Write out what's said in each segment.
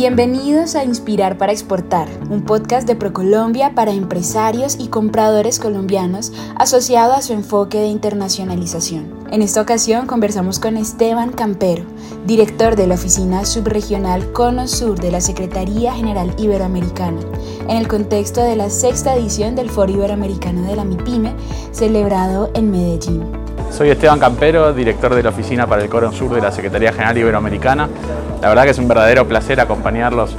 Bienvenidos a Inspirar para Exportar, un podcast de Procolombia para empresarios y compradores colombianos asociado a su enfoque de internacionalización. En esta ocasión conversamos con Esteban Campero, director de la Oficina Subregional Cono Sur de la Secretaría General Iberoamericana, en el contexto de la sexta edición del Foro Iberoamericano de la MIPYME, celebrado en Medellín. Soy Esteban Campero, director de la Oficina para el Cono Sur de la Secretaría General Iberoamericana. La verdad que es un verdadero placer acompañarlos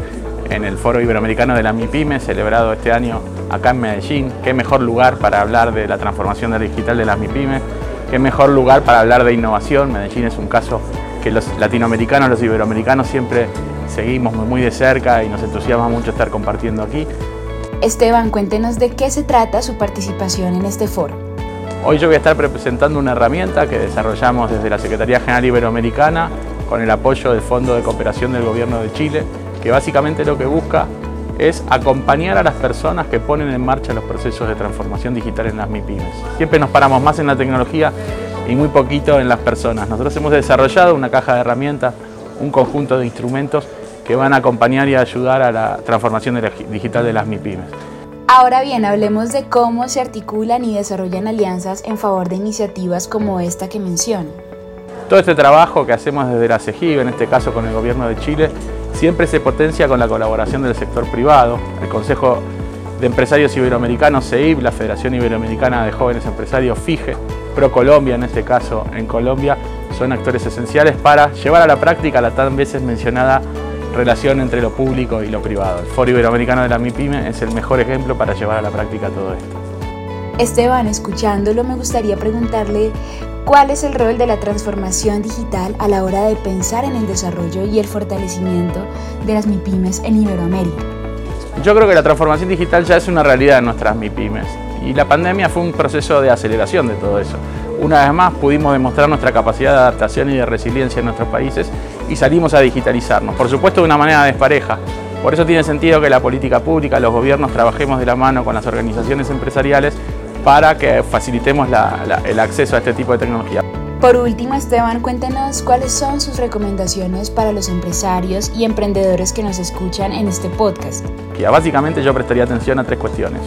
en el Foro Iberoamericano de la MIPYME, celebrado este año acá en Medellín. Qué mejor lugar para hablar de la transformación digital de las MIPYME, qué mejor lugar para hablar de innovación. Medellín es un caso que los latinoamericanos, los iberoamericanos siempre seguimos muy de cerca y nos entusiasma mucho estar compartiendo aquí. Esteban, cuéntenos de qué se trata su participación en este foro. Hoy yo voy a estar presentando una herramienta que desarrollamos desde la Secretaría General Iberoamericana con el apoyo del Fondo de Cooperación del Gobierno de Chile, que básicamente lo que busca es acompañar a las personas que ponen en marcha los procesos de transformación digital en las MIPIMES. Siempre nos paramos más en la tecnología y muy poquito en las personas. Nosotros hemos desarrollado una caja de herramientas, un conjunto de instrumentos que van a acompañar y ayudar a la transformación digital de las MIPIMES. Ahora bien, hablemos de cómo se articulan y desarrollan alianzas en favor de iniciativas como esta que menciono. Todo este trabajo que hacemos desde la CEGIB, en este caso con el Gobierno de Chile, siempre se potencia con la colaboración del sector privado. El Consejo de Empresarios Iberoamericanos, CEIB, la Federación Iberoamericana de Jóvenes Empresarios, FIGE, ProColombia, en este caso en Colombia, son actores esenciales para llevar a la práctica la tan veces mencionada relación entre lo público y lo privado. El Foro Iberoamericano de la MIPYME es el mejor ejemplo para llevar a la práctica todo esto. Esteban, escuchándolo me gustaría preguntarle cuál es el rol de la transformación digital a la hora de pensar en el desarrollo y el fortalecimiento de las MIPYMES en Iberoamérica. Yo creo que la transformación digital ya es una realidad en nuestras MIPYMES y la pandemia fue un proceso de aceleración de todo eso. Una vez más pudimos demostrar nuestra capacidad de adaptación y de resiliencia en nuestros países y salimos a digitalizarnos, por supuesto de una manera despareja. Por eso tiene sentido que la política pública, los gobiernos trabajemos de la mano con las organizaciones empresariales para que facilitemos el acceso a este tipo de tecnología. Por último, Esteban, cuéntenos cuáles son sus recomendaciones para los empresarios y emprendedores que nos escuchan en este podcast. Básicamente yo prestaría atención a tres cuestiones.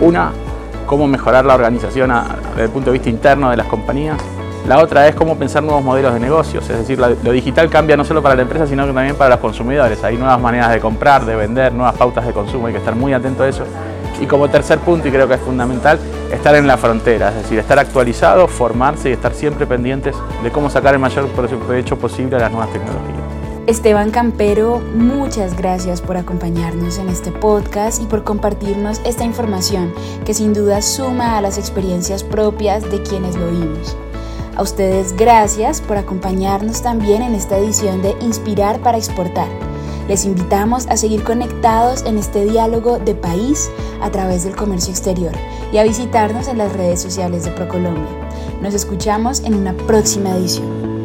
Una, cómo mejorar la organización desde el punto de vista interno de las compañías. La otra es cómo pensar nuevos modelos de negocios, es decir, lo digital cambia no solo para la empresa, sino también para los consumidores. Hay nuevas maneras de comprar, de vender, nuevas pautas de consumo, hay que estar muy atento a eso. Y como tercer punto, y creo que es fundamental, estar en la frontera, es decir, estar actualizado, formarse y estar siempre pendientes de cómo sacar el mayor provecho posible a las nuevas tecnologías. Esteban Campero, muchas gracias por acompañarnos en este podcast y por compartirnos esta información que sin duda suma a las experiencias propias de quienes lo oímos. A ustedes gracias por acompañarnos también en esta edición de Inspirar para Exportar. Les invitamos a seguir conectados en este diálogo de país a través del comercio exterior y a visitarnos en las redes sociales de ProColombia. Nos escuchamos en una próxima edición.